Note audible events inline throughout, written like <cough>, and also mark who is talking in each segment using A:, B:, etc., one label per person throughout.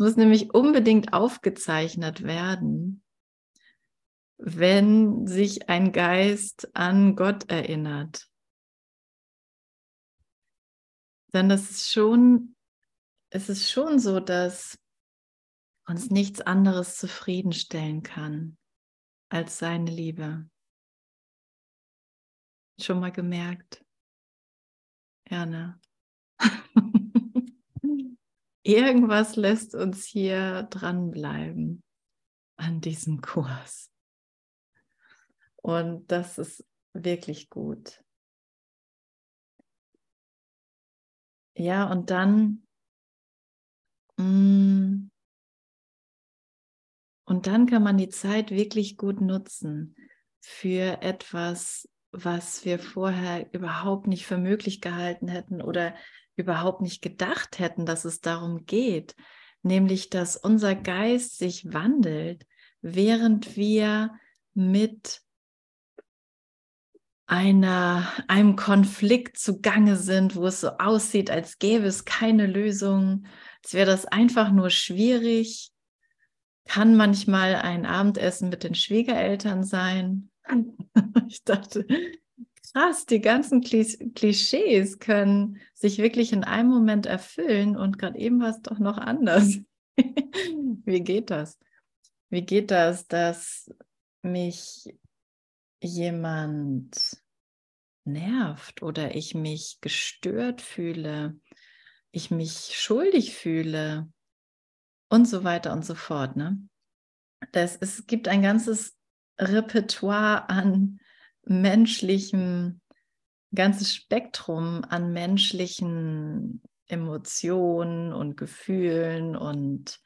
A: muss nämlich unbedingt aufgezeichnet werden, wenn sich ein Geist an Gott erinnert. Denn das ist schon, es ist schon so, dass uns nichts anderes zufriedenstellen kann als seine Liebe. Schon mal gemerkt? Ja, ne? Irgendwas lässt uns hier dranbleiben an diesem Kurs. Und das ist wirklich gut. Ja, und dann, mm, und dann kann man die Zeit wirklich gut nutzen für etwas, was wir vorher überhaupt nicht für möglich gehalten hätten oder überhaupt nicht gedacht hätten, dass es darum geht, nämlich dass unser Geist sich wandelt, während wir mit einer, einem Konflikt zugange sind, wo es so aussieht, als gäbe es keine Lösung, als wäre das einfach nur schwierig, kann manchmal ein Abendessen mit den Schwiegereltern sein. <laughs> Ich dachte, krass, die ganzen Klischees können sich wirklich in einem Moment erfüllen und gerade eben war es doch noch anders. <laughs> Wie geht das? Wie geht das, dass mich jemand nervt oder ich mich gestört fühle, ich mich schuldig fühle und so weiter und so fort. Ne? Das, es gibt ein ganzes Repertoire an menschlichem, ganzes Spektrum an menschlichen Emotionen und Gefühlen und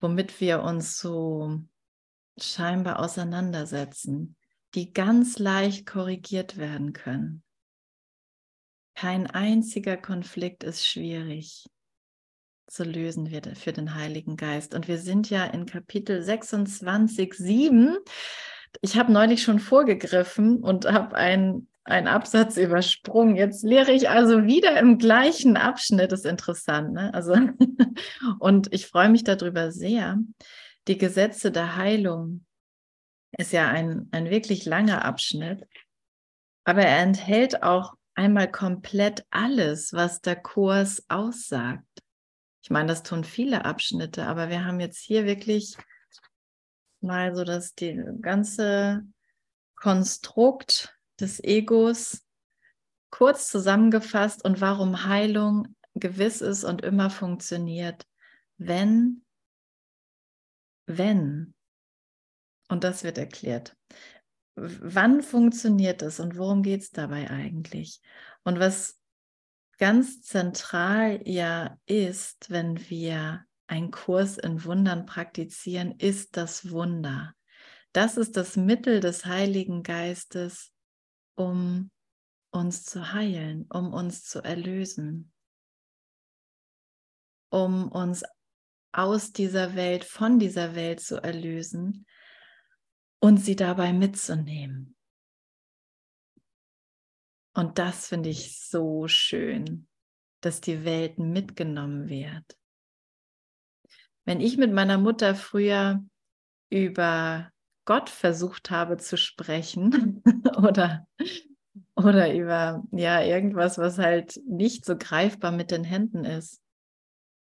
A: womit wir uns so scheinbar auseinandersetzen die ganz leicht korrigiert werden können. Kein einziger Konflikt ist schwierig zu lösen wird für den Heiligen Geist. Und wir sind ja in Kapitel 26, 7. Ich habe neulich schon vorgegriffen und habe einen, einen Absatz übersprungen. Jetzt lehre ich also wieder im gleichen Abschnitt. Das ist interessant. Ne? Also, <laughs> und ich freue mich darüber sehr. Die Gesetze der Heilung ist ja ein, ein wirklich langer Abschnitt, aber er enthält auch einmal komplett alles, was der Kurs aussagt. Ich meine, das tun viele Abschnitte, aber wir haben jetzt hier wirklich mal so das die ganze Konstrukt des Egos kurz zusammengefasst und warum Heilung gewiss ist und immer funktioniert, wenn, wenn und das wird erklärt. Wann funktioniert das und worum geht es dabei eigentlich? Und was ganz zentral ja ist, wenn wir einen Kurs in Wundern praktizieren, ist das Wunder. Das ist das Mittel des Heiligen Geistes, um uns zu heilen, um uns zu erlösen, um uns aus dieser Welt, von dieser Welt zu erlösen, und sie dabei mitzunehmen. Und das finde ich so schön, dass die Welt mitgenommen wird. Wenn ich mit meiner Mutter früher über Gott versucht habe zu sprechen <laughs> oder, oder über ja irgendwas, was halt nicht so greifbar mit den Händen ist,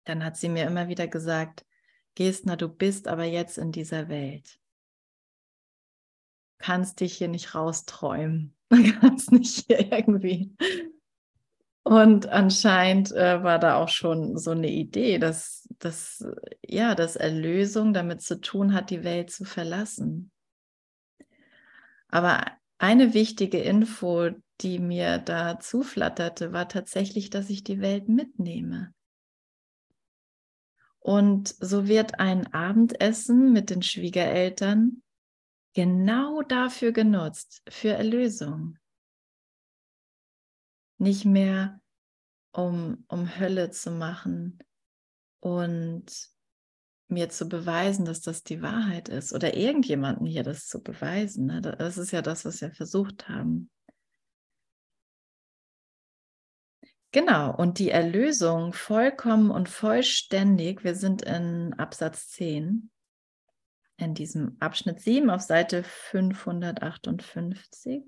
A: dann hat sie mir immer wieder gesagt, Gestner, du bist aber jetzt in dieser Welt kannst dich hier nicht rausträumen. Du <laughs> kannst nicht hier irgendwie. Und anscheinend äh, war da auch schon so eine Idee, dass, dass, ja, dass Erlösung damit zu tun hat, die Welt zu verlassen. Aber eine wichtige Info, die mir da zuflatterte, war tatsächlich, dass ich die Welt mitnehme. Und so wird ein Abendessen mit den Schwiegereltern genau dafür genutzt, für Erlösung. Nicht mehr, um, um Hölle zu machen und mir zu beweisen, dass das die Wahrheit ist oder irgendjemanden hier das zu beweisen. Ne? Das ist ja das, was wir versucht haben. Genau, und die Erlösung vollkommen und vollständig, wir sind in Absatz 10, in diesem Abschnitt 7 auf Seite 558.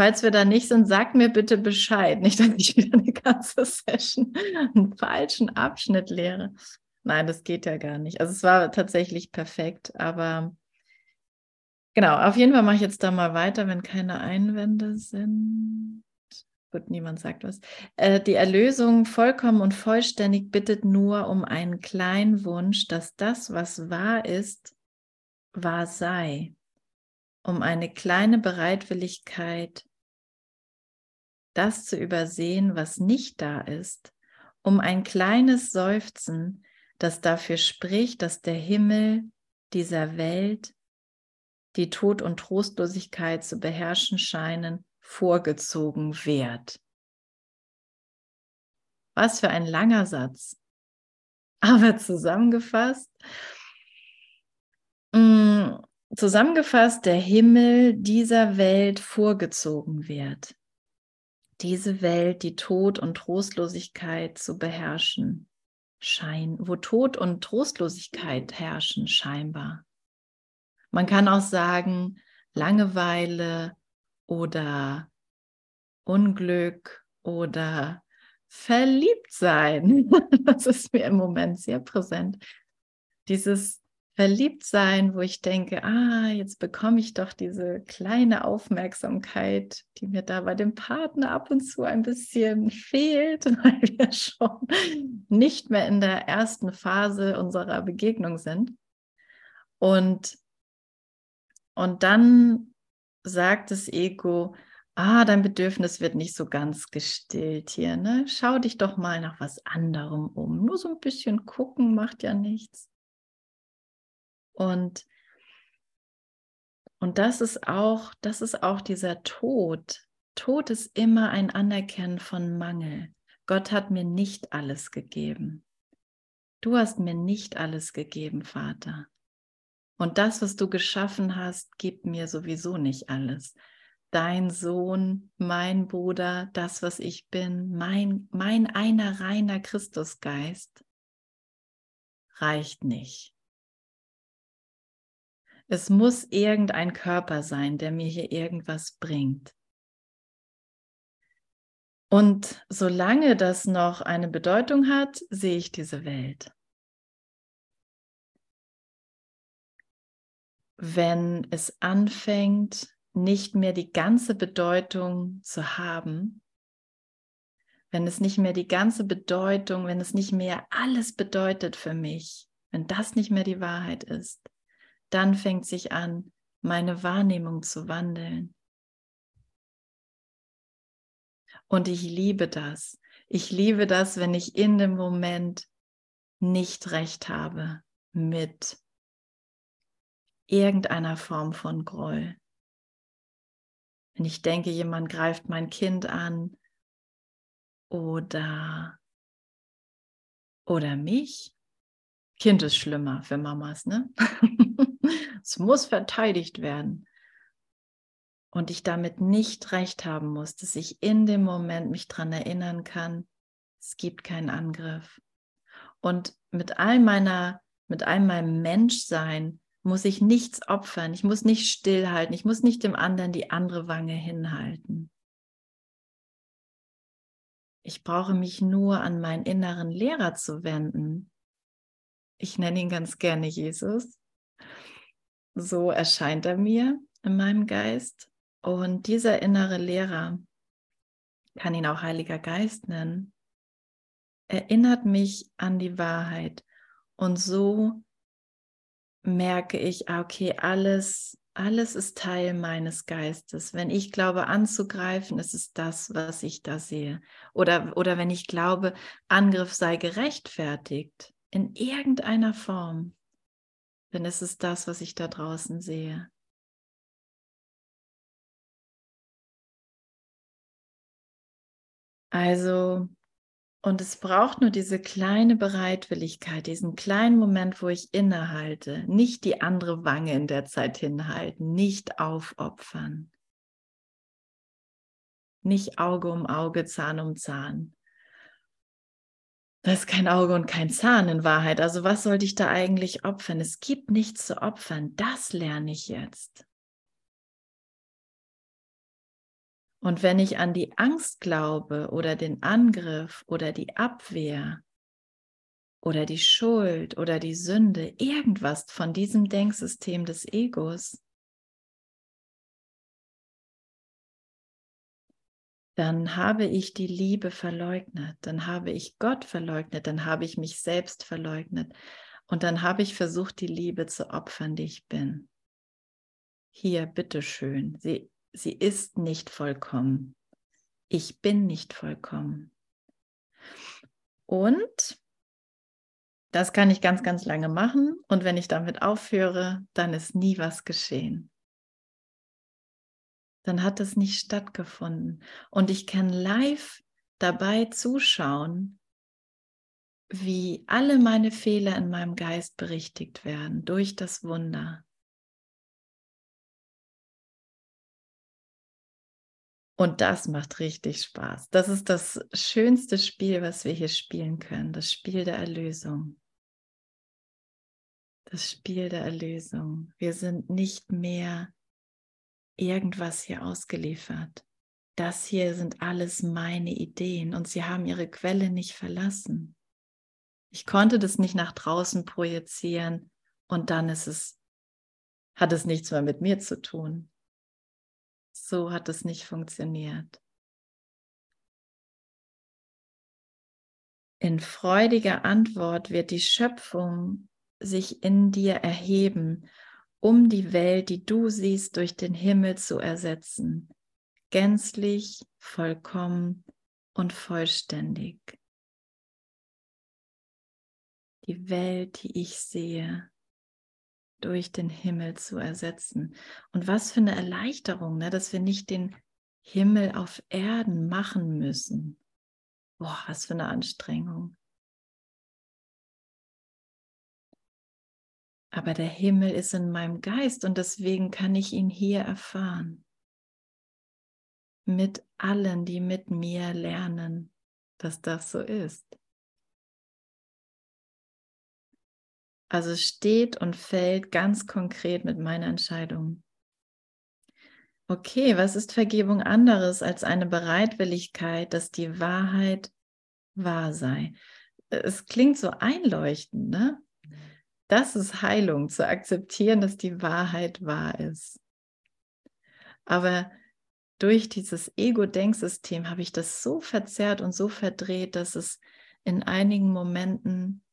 A: Falls wir da nicht sind, sagt mir bitte Bescheid, nicht, dass ich wieder eine ganze Session einen falschen Abschnitt lehre. Nein, das geht ja gar nicht. Also es war tatsächlich perfekt, aber genau, auf jeden Fall mache ich jetzt da mal weiter, wenn keine Einwände sind. Gut, niemand sagt was. Äh, die Erlösung vollkommen und vollständig bittet nur um einen kleinen Wunsch, dass das, was wahr ist, wahr sei. Um eine kleine Bereitwilligkeit, das zu übersehen, was nicht da ist. Um ein kleines Seufzen, das dafür spricht, dass der Himmel dieser Welt, die Tod und Trostlosigkeit zu beherrschen scheinen, vorgezogen wird. Was für ein langer Satz. Aber zusammengefasst, mm, zusammengefasst, der Himmel dieser Welt vorgezogen wird. Diese Welt, die Tod und Trostlosigkeit zu beherrschen scheint, wo Tod und Trostlosigkeit herrschen scheinbar. Man kann auch sagen, Langeweile, oder Unglück oder verliebt sein. <laughs> Das ist mir im Moment sehr präsent. Dieses Verliebtsein, wo ich denke, ah, jetzt bekomme ich doch diese kleine Aufmerksamkeit, die mir da bei dem Partner ab und zu ein bisschen <laughs> fehlt, <laughs> weil wir schon nicht mehr in der ersten Phase unserer Begegnung sind. Und, und dann sagt das Ego, ah, dein Bedürfnis wird nicht so ganz gestillt hier, ne? Schau dich doch mal nach was anderem um. Nur so ein bisschen gucken macht ja nichts. Und und das ist auch, das ist auch dieser Tod. Tod ist immer ein Anerkennen von Mangel. Gott hat mir nicht alles gegeben. Du hast mir nicht alles gegeben, Vater. Und das, was du geschaffen hast, gibt mir sowieso nicht alles. Dein Sohn, mein Bruder, das, was ich bin, mein, mein einer reiner Christusgeist reicht nicht. Es muss irgendein Körper sein, der mir hier irgendwas bringt. Und solange das noch eine Bedeutung hat, sehe ich diese Welt. wenn es anfängt, nicht mehr die ganze Bedeutung zu haben, wenn es nicht mehr die ganze Bedeutung, wenn es nicht mehr alles bedeutet für mich, wenn das nicht mehr die Wahrheit ist, dann fängt sich an, meine Wahrnehmung zu wandeln. Und ich liebe das. Ich liebe das, wenn ich in dem Moment nicht recht habe mit irgendeiner Form von Groll. Wenn ich denke, jemand greift mein Kind an oder, oder mich, Kind ist schlimmer für Mamas, ne? <laughs> es muss verteidigt werden. Und ich damit nicht recht haben muss, dass ich in dem Moment mich daran erinnern kann, es gibt keinen Angriff. Und mit all meiner, mit all meinem Menschsein muss ich nichts opfern, ich muss nicht stillhalten, ich muss nicht dem anderen die andere Wange hinhalten. Ich brauche mich nur an meinen inneren Lehrer zu wenden. Ich nenne ihn ganz gerne Jesus. So erscheint er mir in meinem Geist. Und dieser innere Lehrer, kann ihn auch Heiliger Geist nennen, erinnert mich an die Wahrheit. Und so merke ich, ah, okay, alles, alles ist Teil meines Geistes. Wenn ich glaube anzugreifen, ist es das, was ich da sehe. Oder, oder wenn ich glaube, Angriff sei gerechtfertigt, in irgendeiner Form, ist es das, was ich da draußen sehe. Also und es braucht nur diese kleine Bereitwilligkeit, diesen kleinen Moment, wo ich innehalte, nicht die andere Wange in der Zeit hinhalten, nicht aufopfern. nicht Auge um Auge, Zahn um Zahn. Das ist kein Auge und kein Zahn in Wahrheit. Also was sollte ich da eigentlich opfern? Es gibt nichts zu opfern. Das lerne ich jetzt. Und wenn ich an die Angst glaube oder den Angriff oder die Abwehr oder die Schuld oder die Sünde, irgendwas von diesem Denksystem des Egos, dann habe ich die Liebe verleugnet, dann habe ich Gott verleugnet, dann habe ich mich selbst verleugnet und dann habe ich versucht, die Liebe zu opfern, die ich bin. Hier, bitteschön, sie, sie ist nicht vollkommen. Ich bin nicht vollkommen. Und das kann ich ganz, ganz lange machen. Und wenn ich damit aufhöre, dann ist nie was geschehen dann hat es nicht stattgefunden. Und ich kann live dabei zuschauen, wie alle meine Fehler in meinem Geist berichtigt werden durch das Wunder. Und das macht richtig Spaß. Das ist das schönste Spiel, was wir hier spielen können, das Spiel der Erlösung. Das Spiel der Erlösung. Wir sind nicht mehr irgendwas hier ausgeliefert. Das hier sind alles meine Ideen und sie haben ihre Quelle nicht verlassen. Ich konnte das nicht nach draußen projizieren und dann ist es, hat es nichts mehr mit mir zu tun. So hat es nicht funktioniert. In freudiger Antwort wird die Schöpfung sich in dir erheben um die Welt, die du siehst, durch den Himmel zu ersetzen, gänzlich, vollkommen und vollständig. Die Welt, die ich sehe, durch den Himmel zu ersetzen. Und was für eine Erleichterung, ne, dass wir nicht den Himmel auf Erden machen müssen. Boah, was für eine Anstrengung. Aber der Himmel ist in meinem Geist und deswegen kann ich ihn hier erfahren. Mit allen, die mit mir lernen, dass das so ist. Also steht und fällt ganz konkret mit meiner Entscheidung. Okay, was ist Vergebung anderes als eine Bereitwilligkeit, dass die Wahrheit wahr sei? Es klingt so einleuchtend, ne? Das ist Heilung, zu akzeptieren, dass die Wahrheit wahr ist. Aber durch dieses Ego-Denksystem habe ich das so verzerrt und so verdreht, dass es in einigen Momenten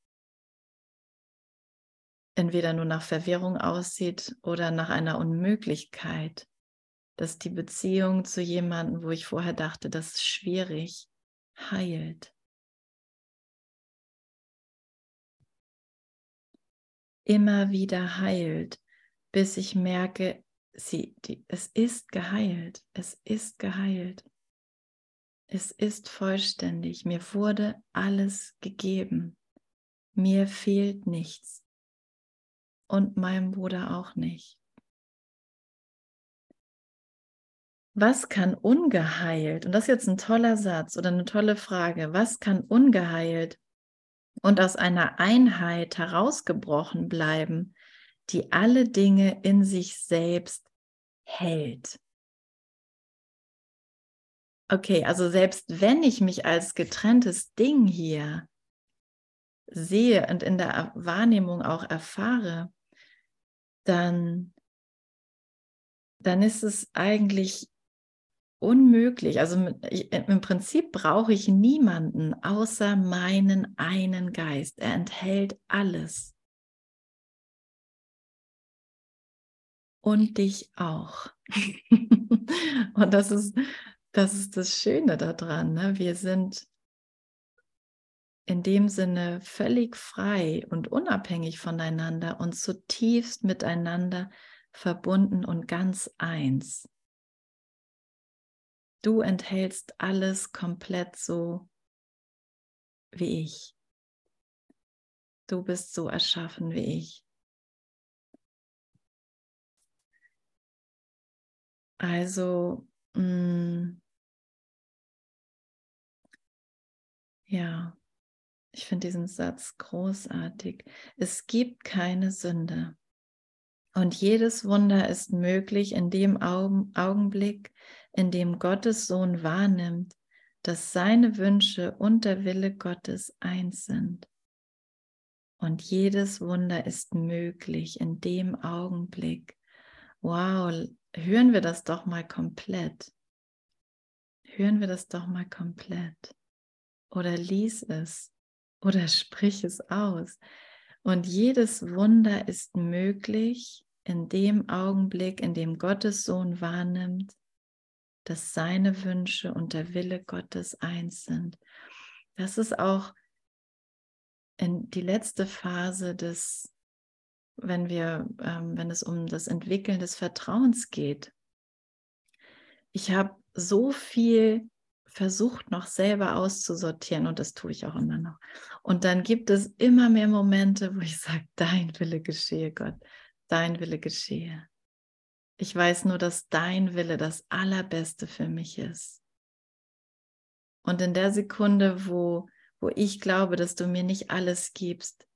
A: entweder nur nach Verwirrung aussieht oder nach einer Unmöglichkeit, dass die Beziehung zu jemandem, wo ich vorher dachte, das ist schwierig, heilt. Immer wieder heilt, bis ich merke, sie, die, es ist geheilt, es ist geheilt. Es ist vollständig, mir wurde alles gegeben, mir fehlt nichts und meinem Bruder auch nicht. Was kann ungeheilt, und das ist jetzt ein toller Satz oder eine tolle Frage, was kann ungeheilt und aus einer Einheit herausgebrochen bleiben, die alle Dinge in sich selbst hält. Okay, also selbst wenn ich mich als getrenntes Ding hier sehe und in der Wahrnehmung auch erfahre, dann, dann ist es eigentlich unmöglich. Also im Prinzip brauche ich niemanden außer meinen einen Geist. Er enthält alles. Und dich auch. <laughs> Und das ist, das ist das Schöne daran. Ne? Wir sind in dem Sinne völlig frei und unabhängig voneinander und zutiefst miteinander verbunden und ganz eins. Du enthältst alles komplett so wie ich. Du bist so erschaffen wie ich. Also, mh, mm, Ja, ich finde diesen Satz großartig. Es gibt keine Sünde. Und jedes Wunder ist möglich in dem Augenblick, in dem Gottes Sohn wahrnimmt, dass seine Wünsche und der Wille Gottes eins sind. Und jedes Wunder ist möglich in dem Augenblick. Wow, hören wir das doch mal komplett. Hören wir das doch mal komplett. Oder lies es oder sprich es aus. Und jedes Wunder ist möglich in dem Augenblick, in dem Gottes Sohn wahrnimmt, dass seine Wünsche und der Wille Gottes eins sind. Das ist auch in die letzte Phase des, wenn wir, ähm, wenn es um das Entwickeln des Vertrauens geht. Ich habe so viel versucht noch selber auszusortieren und das tue ich auch immer noch. Und dann gibt es immer mehr Momente, wo ich sage, dein Wille geschehe, Gott, dein Wille geschehe. Ich weiß nur, dass dein Wille das Allerbeste für mich ist. Und in der Sekunde, wo, wo ich glaube, dass du mir nicht alles gibst,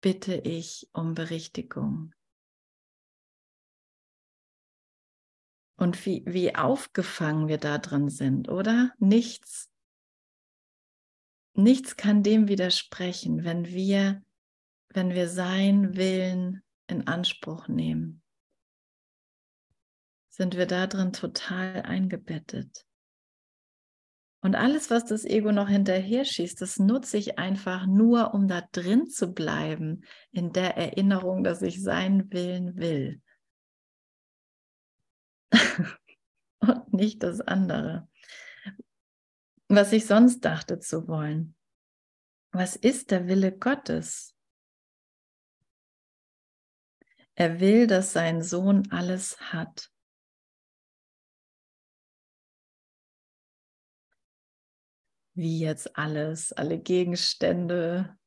A: bitte ich um Berichtigung. Und wie, wie aufgefangen wir da drin sind, oder? Nichts, nichts kann dem widersprechen, wenn wir, wenn wir sein Willen in Anspruch nehmen sind wir da drin total eingebettet. Und alles, was das Ego noch hinterher schießt, das nutze ich einfach nur, um da drin zu bleiben, in der Erinnerung, dass ich seinen Willen will. <laughs> Und nicht das andere. Was ich sonst dachte zu wollen. Was ist der Wille Gottes? Er will, dass sein Sohn alles hat. Wie jetzt alles, alle Gegenstände,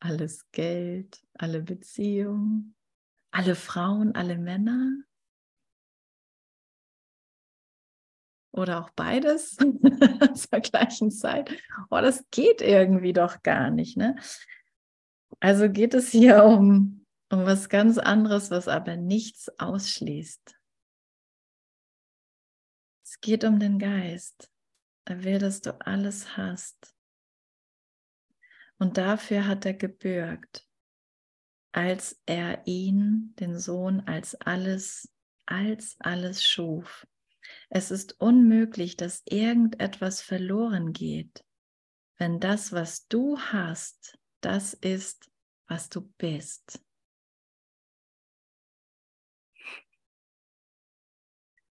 A: alles Geld, alle Beziehungen, alle Frauen, alle Männer. Oder auch beides <laughs> zur gleichen Zeit. Oh, das geht irgendwie doch gar nicht. Ne? Also geht es hier um, um was ganz anderes, was aber nichts ausschließt. Es geht um den Geist. Er will, dass du alles hast. Und dafür hat er gebürgt, als er ihn, den Sohn, als alles, als alles schuf. Es ist unmöglich, dass irgendetwas verloren geht, wenn das, was du hast, das ist, was du bist.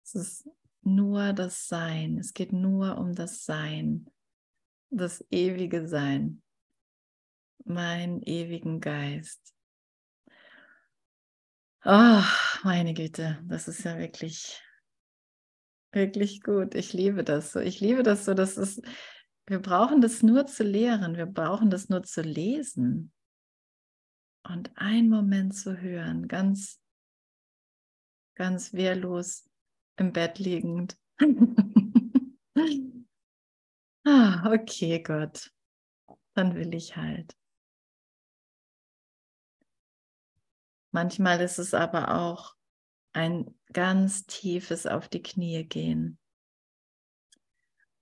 A: Es ist nur das Sein. Es geht nur um das Sein, das ewige Sein, mein ewigen Geist. Oh, meine Güte, das ist ja wirklich, wirklich gut. Ich liebe das so. Ich liebe das so, dass es, wir brauchen das nur zu lehren, wir brauchen das nur zu lesen und einen Moment zu hören, ganz, ganz wehrlos im Bett liegend. <laughs> ah, okay, Gott. Dann will ich halt. Manchmal ist es aber auch ein ganz tiefes auf die Knie gehen.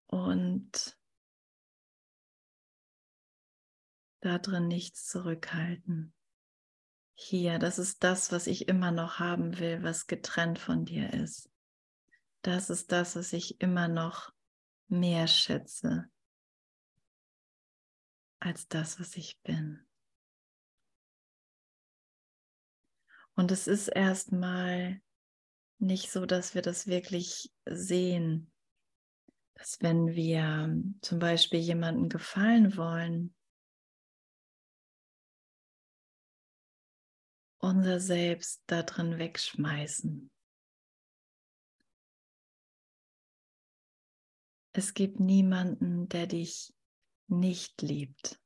A: Und da drin nichts zurückhalten. Hier, das ist das, was ich immer noch haben will, was getrennt von dir ist das ist das, was ich immer noch mehr schätze als das, was ich bin. Und es ist erstmal nicht so, dass wir das wirklich sehen, dass wenn wir zum Beispiel jemandem gefallen wollen, unser Selbst da drin wegschmeißen. Es gibt niemanden, der dich nicht liebt.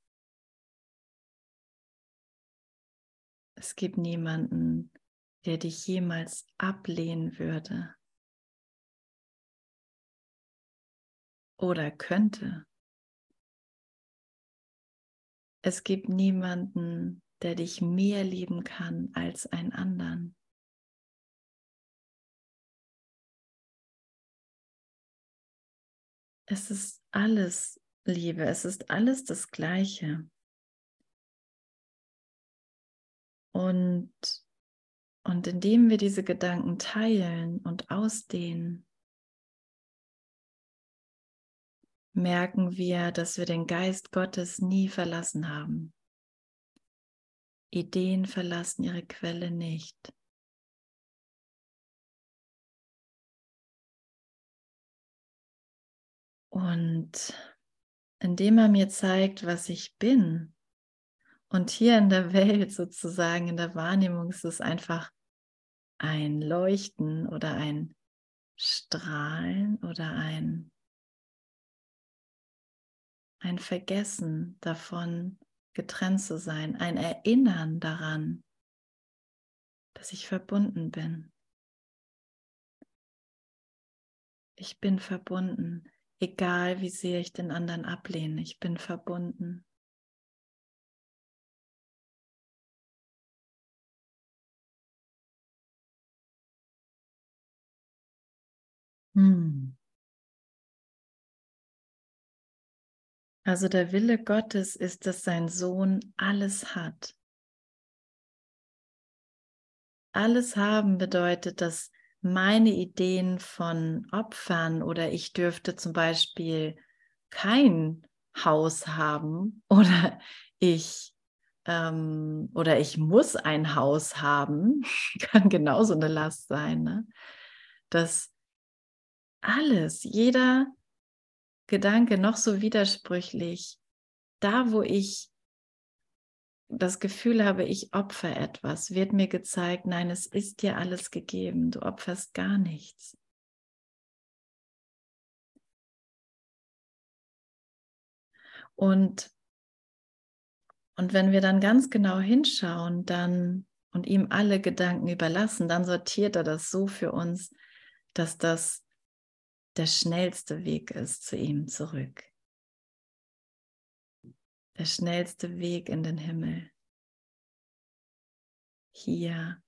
A: Es gibt niemanden, der dich jemals ablehnen würde. oder könnte. Es gibt niemanden, der dich mehr lieben kann als einen anderen. Es ist alles Liebe, es ist alles das Gleiche. Und, und indem wir diese Gedanken teilen und ausdehnen, merken wir, dass wir den Geist Gottes nie verlassen haben. Ideen verlassen ihre Quelle nicht. Und indem er mir zeigt, was ich bin, und hier in der Welt sozusagen, in der Wahrnehmung ist es einfach ein Leuchten oder ein Strahlen oder ein, ein Vergessen davon, getrennt zu sein, ein Erinnern daran, dass ich verbunden bin. Ich bin verbunden, egal wie sehr ich den anderen ablehne, ich bin verbunden. Hm. Also der Wille Gottes ist, dass sein Sohn alles hat. Alles haben bedeutet, dass meine Ideen von Opfern oder ich dürfte zum Beispiel kein Haus haben <laughs> oder ich ähm, oder ich muss ein Haus haben, <laughs> kann genauso eine Last sein. Ne? Dass alles, jeder Gedanke noch so widersprüchlich, da wo ich das Gefühl habe, ich opfer etwas, wird mir gezeigt, nein, es ist dir alles gegeben, du opferst gar nichts. Und, und wenn wir dann ganz genau hinschauen, dann und ihm alle Gedanken überlassen, dann sortiert er das so für uns, dass das der schnellste Weg ist zu ihm zurück. Der schnellste Weg in den Himmel. Hier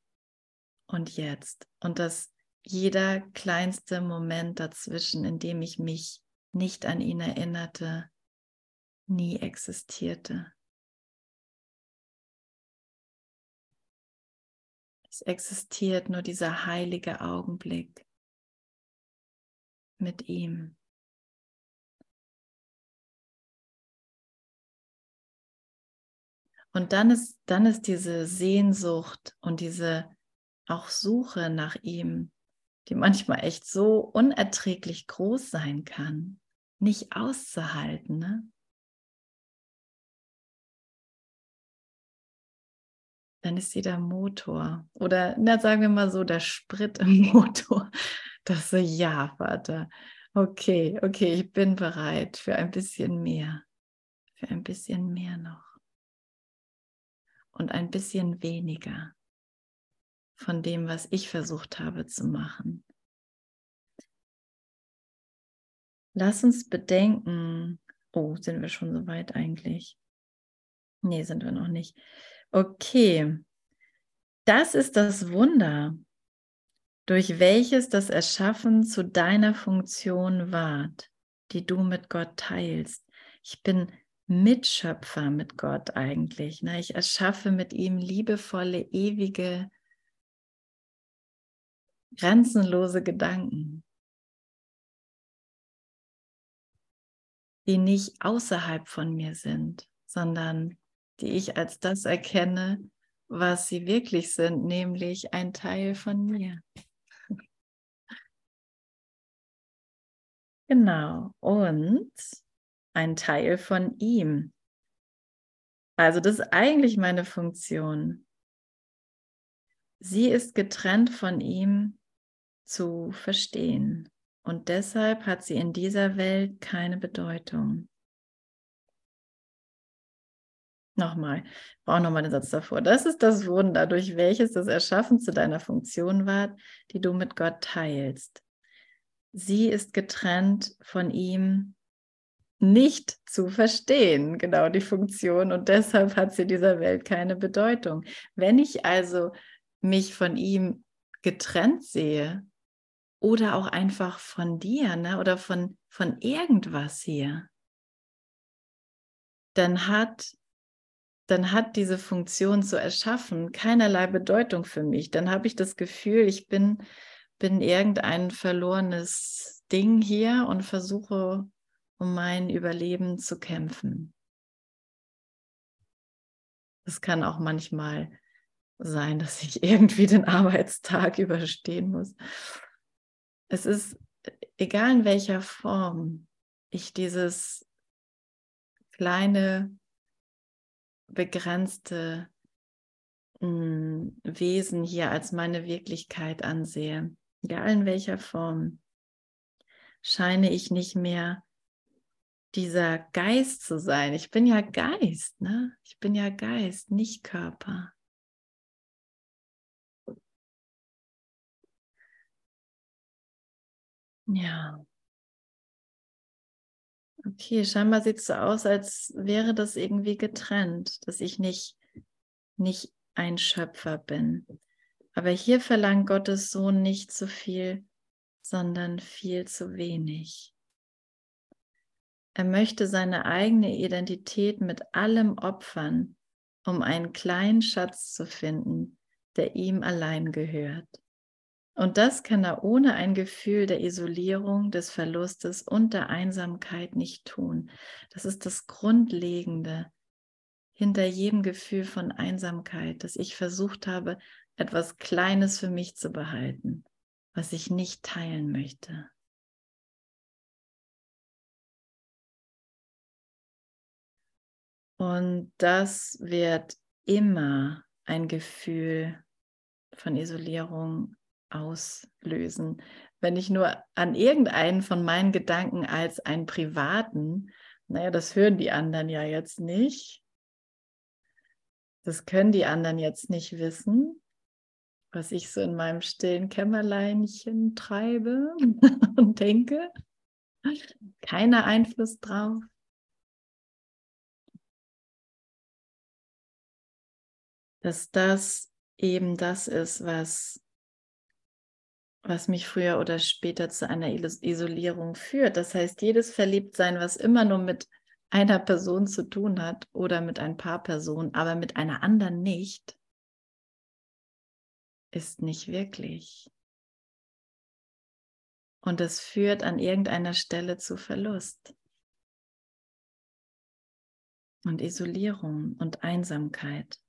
A: und jetzt. Und dass jeder kleinste Moment dazwischen, in dem ich mich nicht an ihn erinnerte, nie existierte. Es existiert nur dieser heilige Augenblick mit ihm. Und dann ist, dann ist diese Sehnsucht und diese auch Suche nach ihm, die manchmal echt so unerträglich groß sein kann, nicht auszuhalten. Ne? Dann ist sie der Motor oder na, sagen wir mal so, der Sprit im <laughs> Motor, das so, ja, Vater, okay, okay, ich bin bereit für ein bisschen mehr, für ein bisschen mehr noch und ein bisschen weniger von dem, was ich versucht habe zu machen. Lass uns bedenken, oh, sind wir schon so weit eigentlich? Nee, sind wir noch nicht. Okay, das ist das Wunder, durch welches das Erschaffen zu deiner Funktion ward, die du mit Gott teilst. Ich bin Mitschöpfer mit Gott eigentlich. Ne? Ich erschaffe mit ihm liebevolle, ewige, grenzenlose Gedanken, die nicht außerhalb von mir sind, sondern die ich als das erkenne, was sie wirklich sind, nämlich ein Teil von mir. <laughs> Genau. Und ein Teil von ihm. Also das ist eigentlich meine Funktion. Sie ist getrennt von ihm zu verstehen. Und deshalb hat sie in dieser Welt keine Bedeutung. Nochmal, ich brauche nochmal den Satz davor. Das ist das Wunder, durch welches das Erschaffen zu deiner Funktion ward, die du mit Gott teilst. Sie ist getrennt von ihm nicht zu verstehen, genau die Funktion. Und deshalb hat sie dieser Welt keine Bedeutung. Wenn ich also mich von ihm getrennt sehe oder auch einfach von dir ne, oder von, von irgendwas hier, dann hat, dann hat diese Funktion zu erschaffen keinerlei Bedeutung für mich. Dann habe ich das Gefühl, ich bin, bin irgendein verlorenes Ding hier und versuche um mein Überleben zu kämpfen. Es kann auch manchmal sein, dass ich <laughs> irgendwie den Arbeitstag überstehen muss. Es ist egal in welcher Form ich dieses kleine, begrenzte mm, Wesen hier als meine Wirklichkeit ansehe, egal in welcher Form, scheine ich nicht mehr dieser Geist zu sein. Ich bin ja Geist, ne? Ich bin ja Geist, nicht Körper. Ja. Okay, scheinbar sieht es so aus, als wäre das irgendwie getrennt, dass ich nicht, nicht ein Schöpfer bin. Aber hier verlangt Gottes Sohn nicht zu viel, sondern viel zu wenig. Er möchte seine eigene Identität mit allem opfern, um einen kleinen Schatz zu finden, der ihm allein gehört. Und das kann er ohne ein Gefühl der Isolierung, des Verlustes und der Einsamkeit nicht tun. Das ist das Grundlegende hinter jedem Gefühl von Einsamkeit, dass ich versucht habe, etwas Kleines für mich zu behalten, was ich nicht teilen möchte. Und das wird immer ein Gefühl von Isolierung auslösen. Wenn ich nur an irgendeinen von meinen Gedanken als einen privaten, naja, das hören die anderen ja jetzt nicht. Das können die anderen jetzt nicht wissen, was ich so in meinem stillen Kämmerleinchen treibe <laughs> und denke. Keiner Einfluss drauf. Dass das eben das ist, was was mich früher oder später zu einer Isolierung führt. Das heißt, jedes Verliebtsein, was immer nur mit einer Person zu tun hat oder mit ein paar Personen, aber mit einer anderen nicht, ist nicht wirklich. Und es führt an irgendeiner Stelle zu Verlust und Isolierung und Einsamkeit.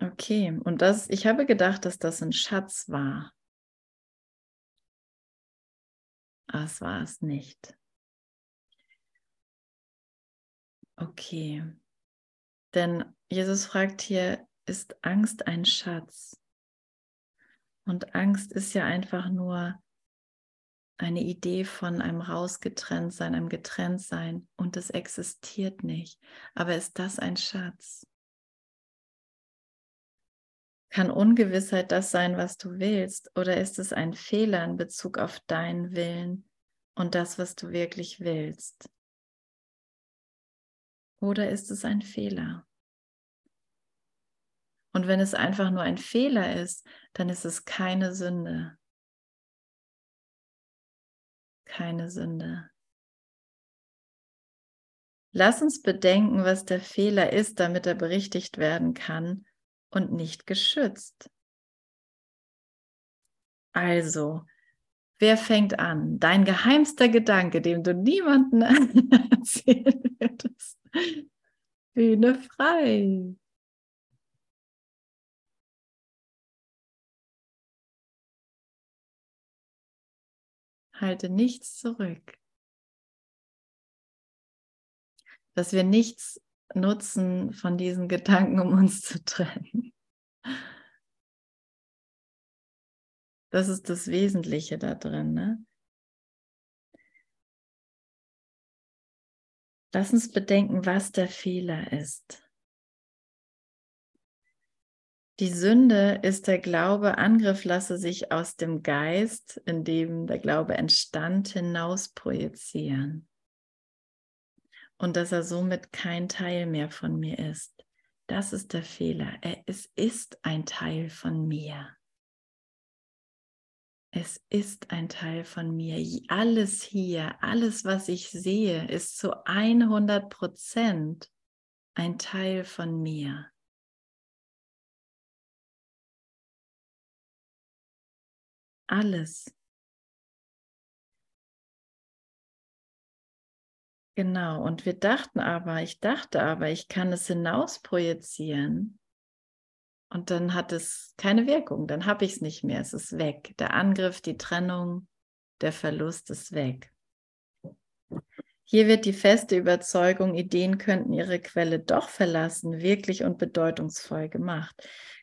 A: Okay, und das, ich habe gedacht, dass das ein Schatz war. Aber es war es nicht. Okay. Denn Jesus fragt hier, ist Angst ein Schatz? Und Angst ist ja einfach nur eine Idee von einem rausgetrennt sein, einem getrennt sein und es existiert nicht. Aber ist das ein Schatz? Kann Ungewissheit das sein, was du willst? Oder ist es ein Fehler in Bezug auf deinen Willen und das, was du wirklich willst? Oder ist es ein Fehler? Und wenn es einfach nur ein Fehler ist, dann ist es keine Sünde. Keine Sünde. Lass uns bedenken, was der Fehler ist, damit er berichtigt werden kann und nicht geschützt. Also, wer fängt an? Dein geheimster Gedanke, dem du niemanden <laughs> erzählen würdest. Bühne frei. Halte nichts zurück. Dass wir nichts nutzen von diesen Gedanken, um uns zu trennen. Das ist das Wesentliche da drin. Ne? Lass uns bedenken, was der Fehler ist. Die Sünde ist der Glaube, Angriff lasse sich aus dem Geist, in dem der Glaube entstand, hinaus projizieren. Und dass er somit kein Teil mehr von mir ist. Das ist der Fehler. Er, es ist ein Teil von mir. Es ist ein Teil von mir. Alles hier, alles, was ich sehe, ist zu 100 Prozent ein Teil von mir. Alles. Genau, und wir dachten aber, ich dachte aber, ich kann es hinaus projizieren. Und dann hat es keine Wirkung, dann habe ich es nicht mehr, es ist weg. Der Angriff, die Trennung, der Verlust ist weg. Hier wird die feste Überzeugung, Ideen könnten ihre Quelle doch verlassen, wirklich und bedeutungsvoll gemacht.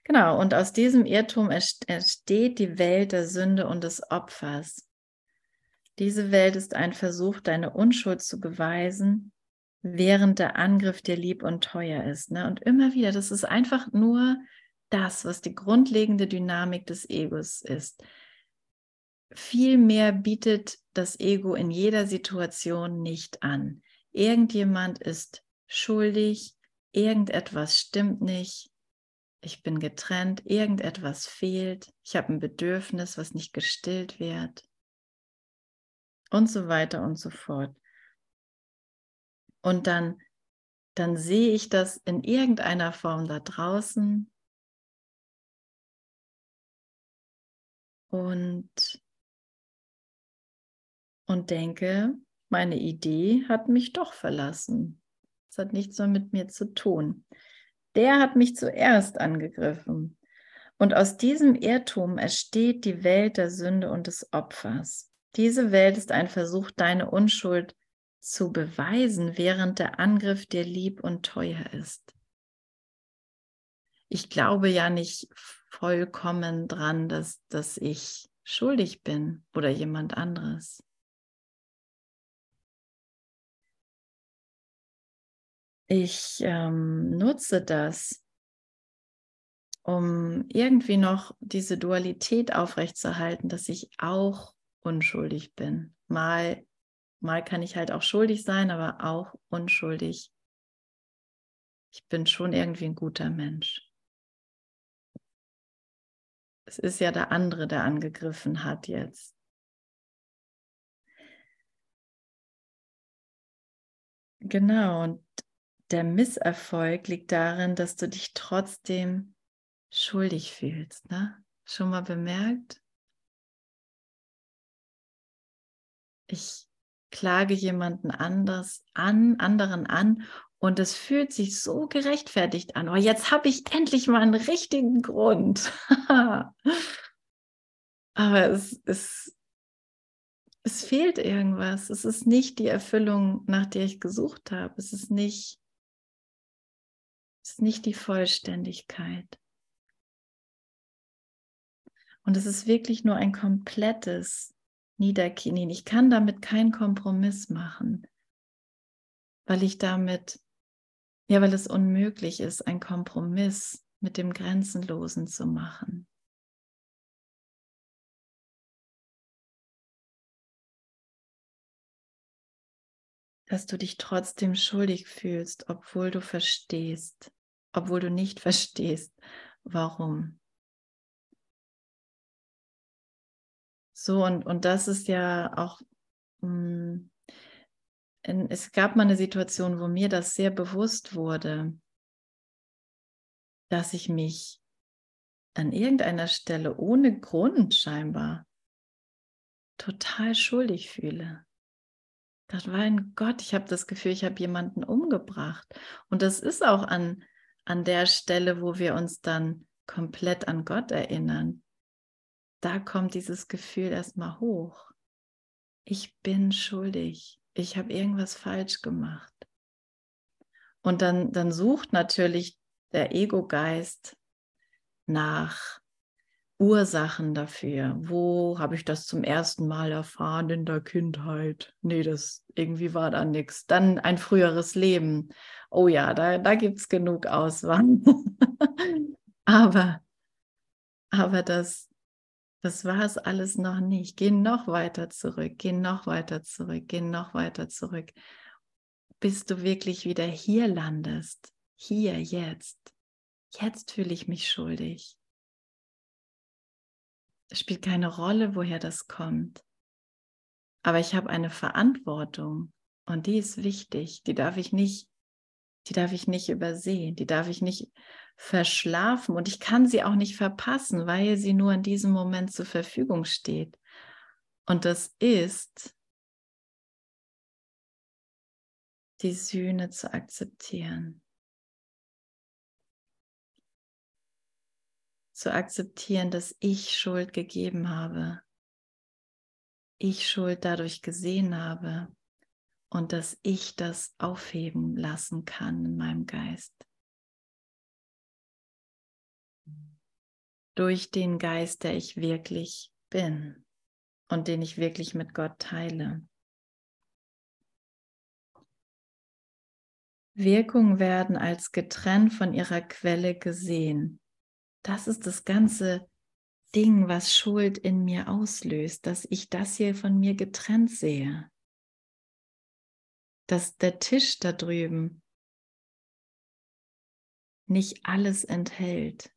A: Genau, und aus diesem Irrtum entsteht die Welt der Sünde und des Opfers. Diese Welt ist ein Versuch, deine Unschuld zu beweisen, während der Angriff dir lieb und teuer ist. Ne? Und immer wieder, das ist einfach nur das, was die grundlegende Dynamik des Egos ist. Vielmehr bietet das Ego in jeder Situation nicht an. Irgendjemand ist schuldig, irgendetwas stimmt nicht, ich bin getrennt, irgendetwas fehlt, ich habe ein Bedürfnis, was nicht gestillt wird und so weiter und so fort. Und dann, dann sehe ich das in irgendeiner Form da draußen und, und denke, meine Idee hat mich doch verlassen. Es hat nichts mehr mit mir zu tun. Der hat mich zuerst angegriffen. Und aus diesem Irrtum entsteht die Welt der Sünde und des Opfers. Diese Welt ist ein Versuch, deine Unschuld zu beweisen, während der Angriff dir lieb und teuer ist. Ich glaube ja nicht vollkommen dran, dass, dass ich schuldig bin oder jemand anderes. Ich ähm, nutze das, um irgendwie noch diese Dualität aufrechtzuerhalten, dass ich auch unschuldig bin. Mal, mal kann ich halt auch schuldig sein, aber auch unschuldig. Ich bin schon irgendwie ein guter Mensch. Es ist ja der andere, der angegriffen hat jetzt. Genau, und der Misserfolg liegt darin, dass du dich trotzdem schuldig fühlst. Ne? Schon mal bemerkt? Ich klage jemanden anders an, anderen an und es fühlt sich so gerechtfertigt an. Oh, jetzt habe ich endlich mal einen richtigen Grund. <laughs> Aber es, es, es fehlt irgendwas. Es ist nicht die Erfüllung, nach der ich gesucht habe. Es ist nicht ist nicht die Vollständigkeit. Und es ist wirklich nur ein komplettes Niederknien. Ich kann damit keinen Kompromiss machen, weil ich damit, ja, weil es unmöglich ist, einen Kompromiss mit dem Grenzenlosen zu machen. dass du dich trotzdem schuldig fühlst, obwohl du verstehst, obwohl du nicht verstehst, warum. So, und, und das ist ja auch, mh, in, es gab mal eine Situation, wo mir das sehr bewusst wurde, dass ich mich an irgendeiner Stelle ohne Grund scheinbar total schuldig fühle. Das war ein Gott, ich habe das Gefühl, ich habe jemanden umgebracht. Und das ist auch an, an der Stelle, wo wir uns dann komplett an Gott erinnern. Da kommt dieses Gefühl erstmal hoch. Ich bin schuldig. Ich habe irgendwas falsch gemacht. Und dann, dann sucht natürlich der Ego-Geist nach Ursachen dafür. Wo habe ich das zum ersten Mal erfahren in der Kindheit? Nee, das irgendwie war da nichts. Dann ein früheres Leben. Oh ja, da, da gibt es genug Auswahl. <laughs> Aber Aber das, das war es alles noch nicht. Geh noch weiter zurück, geh noch weiter zurück, geh noch weiter zurück, bis du wirklich wieder hier landest. Hier, jetzt. Jetzt fühle ich mich schuldig. Es spielt keine Rolle, woher das kommt. Aber ich habe eine Verantwortung und die ist wichtig. Die darf ich nicht, die darf ich nicht übersehen. Die darf ich nicht verschlafen und ich kann sie auch nicht verpassen, weil sie nur in diesem Moment zur Verfügung steht. Und das ist die Sühne zu akzeptieren. Zu akzeptieren, dass ich Schuld gegeben habe, ich Schuld dadurch gesehen habe und dass ich das aufheben lassen kann in meinem Geist. Durch den Geist, der ich wirklich bin und den ich wirklich mit Gott teile. Wirkungen werden als getrennt von ihrer Quelle gesehen. Das ist das ganze Ding, was Schuld in mir auslöst, dass ich das hier von mir getrennt sehe. Dass der Tisch da drüben nicht alles enthält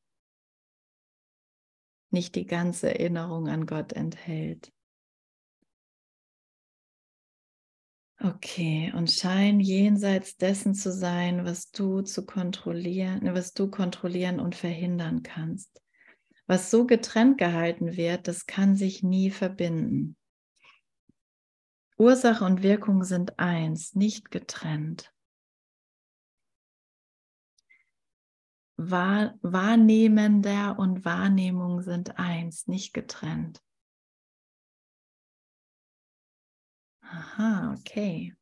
A: nicht die ganze Erinnerung an Gott enthält. Okay, und schein jenseits dessen zu sein, was du zu kontrollieren, was du kontrollieren und verhindern kannst. Was so getrennt gehalten wird, das kann sich nie verbinden. Ursache und Wirkung sind eins, nicht getrennt. Wahr, Wahrnehmender und Wahrnehmung sind eins, nicht getrennt. Aha, okay.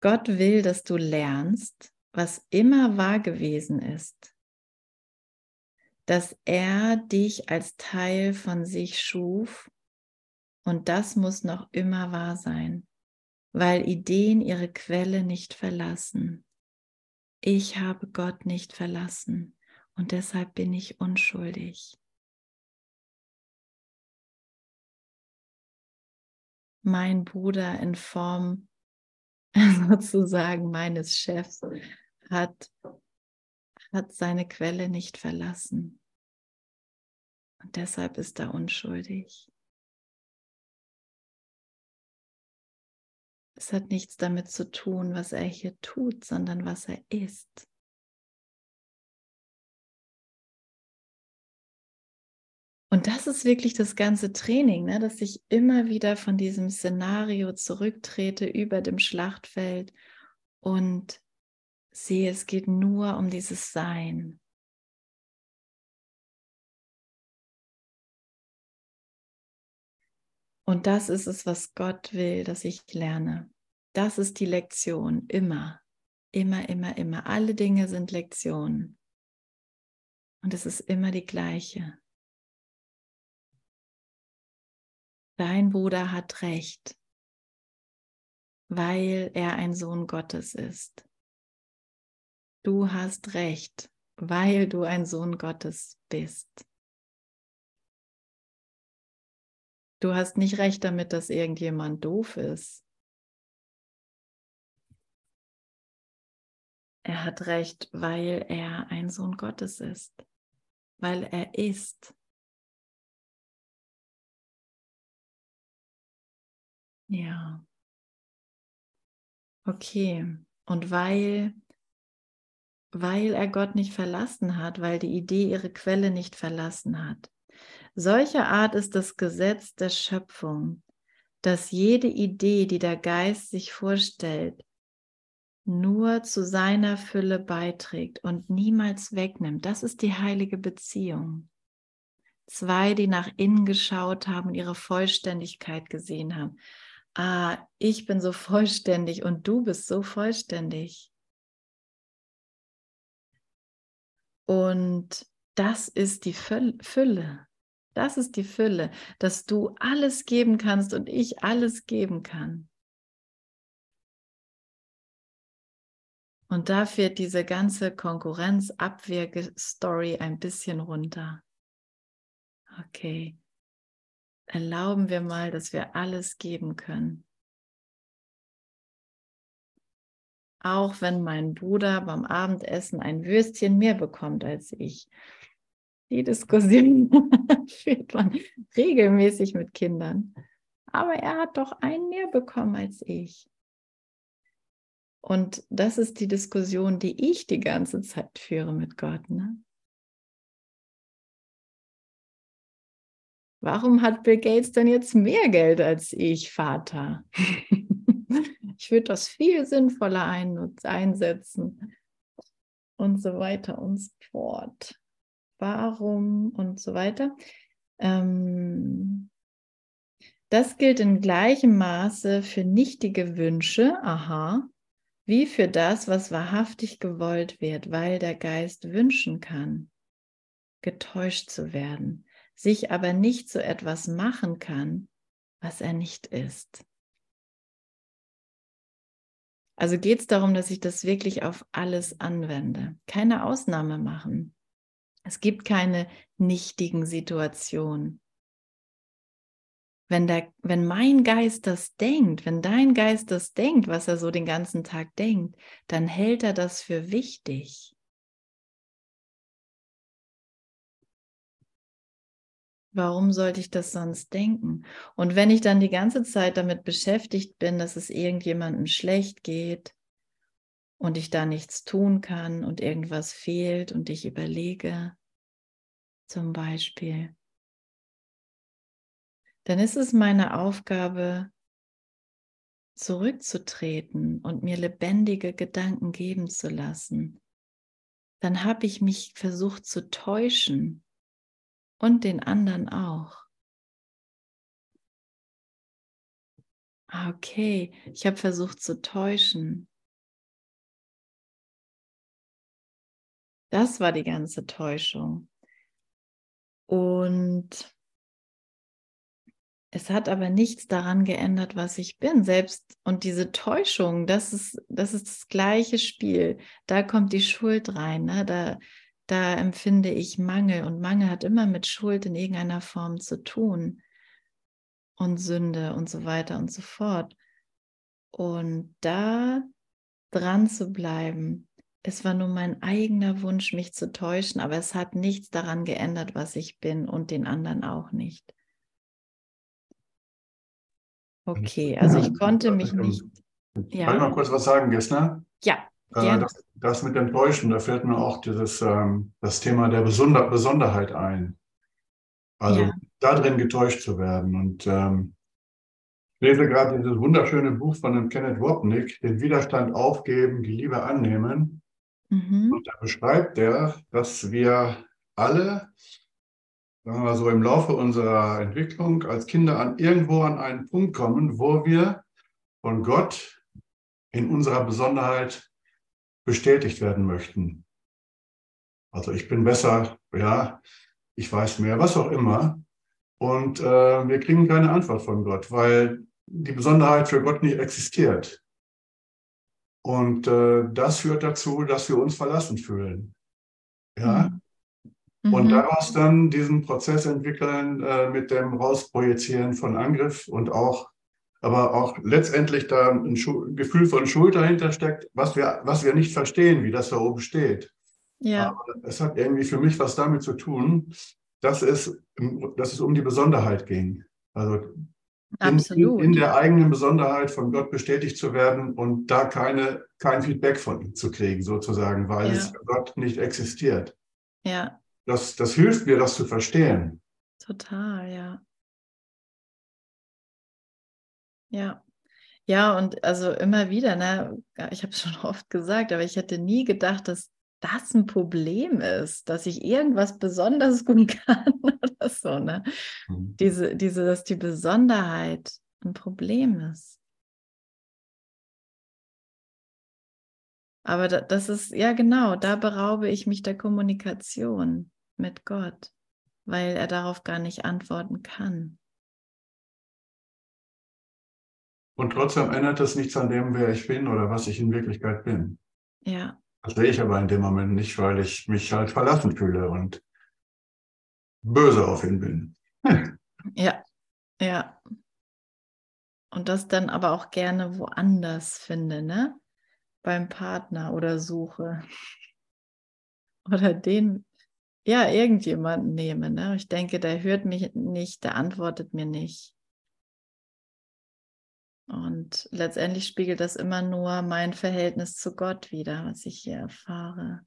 A: Gott will, dass du lernst, was immer wahr gewesen ist, dass er dich als Teil von sich schuf und das muss noch immer wahr sein, weil Ideen ihre Quelle nicht verlassen ich habe Gott nicht verlassen und deshalb bin ich unschuldig. Mein Bruder in Form <laughs> sozusagen meines Chefs hat, hat seine Quelle nicht verlassen. Und deshalb ist er unschuldig. Es hat nichts damit zu tun, was er hier tut, sondern was er ist. Und das ist wirklich das ganze Training, ne? dass ich immer wieder von diesem Szenario zurücktrete über dem Schlachtfeld und sehe, es geht nur um dieses Sein. Und das ist es, was Gott will, dass ich lerne. Das ist die Lektion, immer, immer, immer, immer. Alle Dinge sind Lektionen. Und es ist immer die gleiche. Dein Bruder hat recht, weil er ein Sohn Gottes ist. Du hast recht, weil du ein Sohn Gottes bist. Du hast nicht recht damit, dass irgendjemand doof ist. Er hat recht, weil er ein Sohn Gottes ist, weil er ist. Ja. Okay. Und weil, weil er Gott nicht verlassen hat, weil die Idee ihre Quelle nicht verlassen hat, Solcher Art ist das Gesetz der Schöpfung, dass jede Idee, die der Geist sich vorstellt, nur zu seiner Fülle beiträgt und niemals wegnimmt. Das ist die heilige Beziehung. Zwei, die nach innen geschaut haben und ihre Vollständigkeit gesehen haben. Ah, ich bin so vollständig und du bist so vollständig. Und das ist die Fülle. Das ist die Fülle, dass du alles geben kannst und ich alles geben kann. Und da fährt diese ganze Konkurrenz-Abwehr-Story ein bisschen runter. Okay. Erlauben wir mal, dass wir alles geben können. Auch wenn mein Bruder beim Abendessen ein Würstchen mehr bekommt als ich. Die Diskussion <laughs> führt man regelmäßig mit Kindern. Aber er hat doch einen mehr bekommen als ich. Und das ist die Diskussion, die ich die ganze Zeit führe mit Gott. Ne? Warum hat Bill Gates denn jetzt mehr Geld als ich, Vater? <laughs> ich würde das viel sinnvoller ein einsetzen und so weiter und so fort. Warum und so weiter. Ähm, das gilt in gleichem Maße für nichtige Wünsche, aha, wie für das, was wahrhaftig gewollt wird, weil der Geist wünschen kann, getäuscht zu werden sich aber nicht zu etwas machen kann, was er nicht ist. Also geht es darum, dass ich das wirklich auf alles anwende. Keine Ausnahme machen. Es gibt keine nichtigen Situationen. Wenn, der, wenn mein Geist das denkt, wenn dein Geist das denkt, was er so den ganzen Tag denkt, dann hält er das für wichtig. Warum sollte ich das sonst denken? Und wenn ich dann die ganze Zeit damit beschäftigt bin, dass es irgendjemandem schlecht geht und ich da nichts tun kann und irgendwas fehlt und ich überlege, zum Beispiel, dann ist es meine Aufgabe, zurückzutreten und mir lebendige Gedanken geben zu lassen. Dann habe ich mich versucht zu täuschen und den anderen auch. Ah, okay, ich habe versucht zu täuschen. Das war die ganze Täuschung. Und es hat aber nichts daran geändert, was ich bin. Selbst und diese Täuschung, das ist das, ist das gleiche Spiel. Da kommt die Schuld rein. Ne? Da, da empfinde ich Mangel und Mangel hat immer mit Schuld in irgendeiner Form zu tun und Sünde und so weiter und so fort. Und da dran zu bleiben, es war nur mein eigener Wunsch, mich zu täuschen, aber es hat nichts daran geändert, was ich bin und den anderen auch nicht. Okay, also ich konnte mich nicht.
B: Ja. Kann ich mal kurz was sagen, Gessner?
A: Ja.
B: Äh, das, das, mit dem Täuschen, da fällt mir auch dieses, ähm, das Thema der Besonder Besonderheit ein. Also ja. da drin getäuscht zu werden. Und ähm, ich lese gerade dieses wunderschöne Buch von dem Kenneth Wapnick, den Widerstand aufgeben, die Liebe annehmen. Mhm. Und da beschreibt er, dass wir alle, sagen wir so, im Laufe unserer Entwicklung als Kinder an irgendwo an einen Punkt kommen, wo wir von Gott in unserer Besonderheit bestätigt werden möchten. Also ich bin besser, ja, ich weiß mehr, was auch immer. Und äh, wir kriegen keine Antwort von Gott, weil die Besonderheit für Gott nicht existiert. Und äh, das führt dazu, dass wir uns verlassen fühlen. Ja. Mhm. Und daraus dann diesen Prozess entwickeln äh, mit dem Rausprojizieren von Angriff und auch aber auch letztendlich da ein Gefühl von Schuld dahinter steckt, was wir, was wir nicht verstehen, wie das da oben steht. Ja. Aber es hat irgendwie für mich was damit zu tun, dass es, dass es um die Besonderheit ging. Also Absolut. In, in, der eigenen Besonderheit von Gott bestätigt zu werden und da keine, kein Feedback von ihm zu kriegen, sozusagen, weil ja. es Gott nicht existiert.
A: Ja.
B: Das, das hilft mir, das zu verstehen.
A: Total, ja. Ja. Ja, und also immer wieder, ne, ich habe es <laughs> schon oft gesagt, aber ich hätte nie gedacht, dass das ein Problem ist, dass ich irgendwas besonders gut <laughs> kann oder so, ne? Mhm. Diese, diese, dass die Besonderheit ein Problem ist. Aber das ist, ja genau, da beraube ich mich der Kommunikation mit Gott, weil er darauf gar nicht antworten kann.
B: Und trotzdem ändert das nichts an dem, wer ich bin oder was ich in Wirklichkeit bin.
A: Ja.
B: Das sehe ich aber in dem Moment nicht, weil ich mich halt verlassen fühle. Und böse auf ihn bin. <laughs>
A: ja, ja. Und das dann aber auch gerne woanders finde, ne? Beim Partner oder suche. Oder den, ja, irgendjemanden nehme, ne? Ich denke, der hört mich nicht, der antwortet mir nicht. Und letztendlich spiegelt das immer nur mein Verhältnis zu Gott wider, was ich hier erfahre.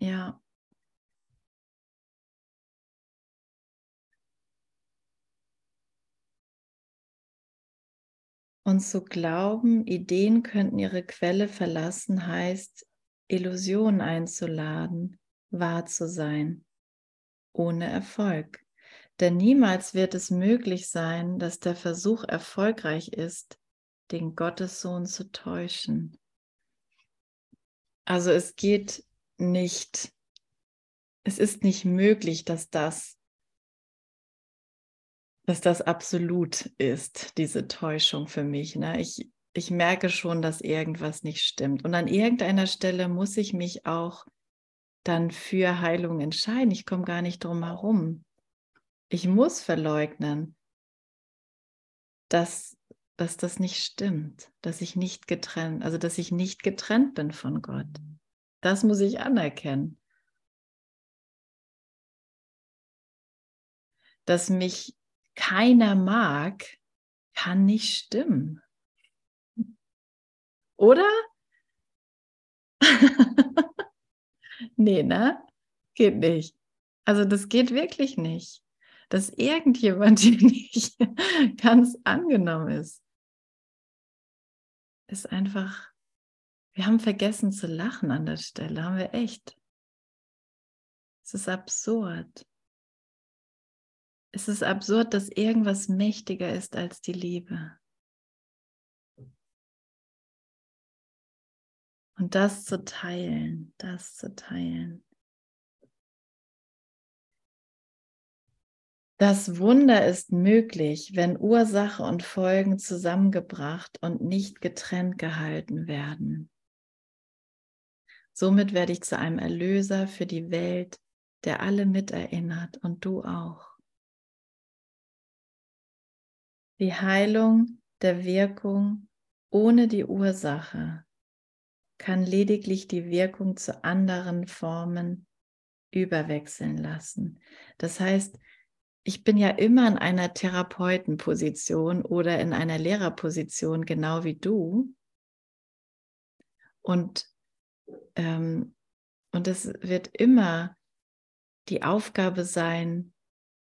A: Ja. Und zu glauben, Ideen könnten ihre Quelle verlassen, heißt, Illusionen einzuladen, wahr zu sein, ohne Erfolg. Denn niemals wird es möglich sein, dass der Versuch erfolgreich ist, den Gottessohn zu täuschen. Also es geht nicht, es ist nicht möglich, dass das dass das absolut ist, diese Täuschung für mich. Ne? Ich, ich merke schon, dass irgendwas nicht stimmt. Und an irgendeiner Stelle muss ich mich auch dann für Heilung entscheiden. Ich komme gar nicht drum herum. Ich muss verleugnen, dass, dass das nicht stimmt, dass ich nicht getrennt, also dass ich nicht getrennt bin von Gott. Das muss ich anerkennen. Dass mich keiner mag, kann nicht stimmen. Oder? <laughs> nee, ne? Geht nicht. Also das geht wirklich nicht. Dass irgendjemand <laughs> hier nicht ganz angenommen ist. Ist einfach, wir haben vergessen zu lachen an der Stelle, haben wir echt. Es ist absurd. Es ist absurd, dass irgendwas mächtiger ist als die Liebe. Und das zu teilen, das zu teilen. Das Wunder ist möglich, wenn Ursache und Folgen zusammengebracht und nicht getrennt gehalten werden. Somit werde ich zu einem Erlöser für die Welt, der alle miterinnert und du auch. Die Heilung der Wirkung ohne die Ursache kann lediglich die Wirkung zu anderen Formen überwechseln lassen. Das heißt, ich bin ja immer in einer Therapeutenposition oder in einer Lehrerposition, genau wie du. Und, ähm, und es wird immer die Aufgabe sein,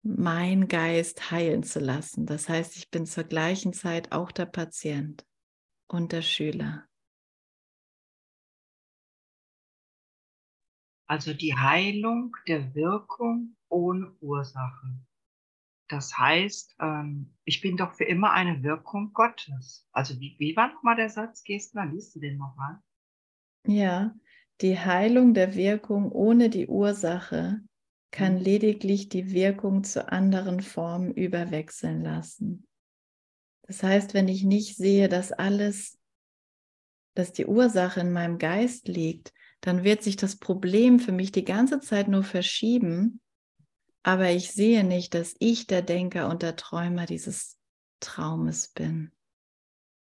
A: mein Geist heilen zu lassen. Das heißt, ich bin zur gleichen Zeit auch der Patient und der Schüler.
C: Also die Heilung der Wirkung ohne Ursache. Das heißt, ähm, ich bin doch für immer eine Wirkung Gottes. Also wie, wie war nochmal der Satz, Gestner? Liest du den nochmal?
A: Ja, die Heilung der Wirkung ohne die Ursache kann mhm. lediglich die Wirkung zu anderen Formen überwechseln lassen. Das heißt, wenn ich nicht sehe, dass alles, dass die Ursache in meinem Geist liegt, dann wird sich das Problem für mich die ganze Zeit nur verschieben, aber ich sehe nicht, dass ich der Denker und der Träumer dieses Traumes bin.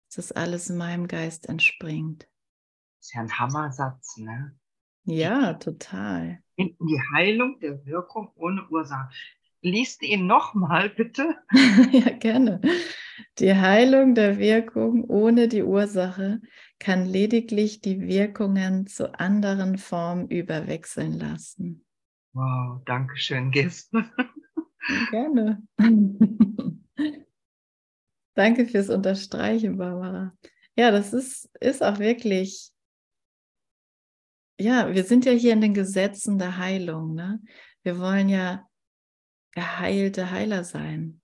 A: Dass das alles in meinem Geist entspringt.
C: Das ist ja ein Hammersatz, ne?
A: Ja, total
C: die Heilung der Wirkung ohne Ursache. Liest ihn nochmal, bitte. <laughs>
A: ja, gerne. Die Heilung der Wirkung ohne die Ursache kann lediglich die Wirkungen zu anderen Formen überwechseln lassen.
C: Wow, danke schön, Gisp. <laughs>
A: gerne. danke fürs Unterstreichen, Barbara. Ja, das ist, ist auch wirklich ja, wir sind ja hier in den Gesetzen der Heilung. Ne? Wir wollen ja geheilte Heiler sein.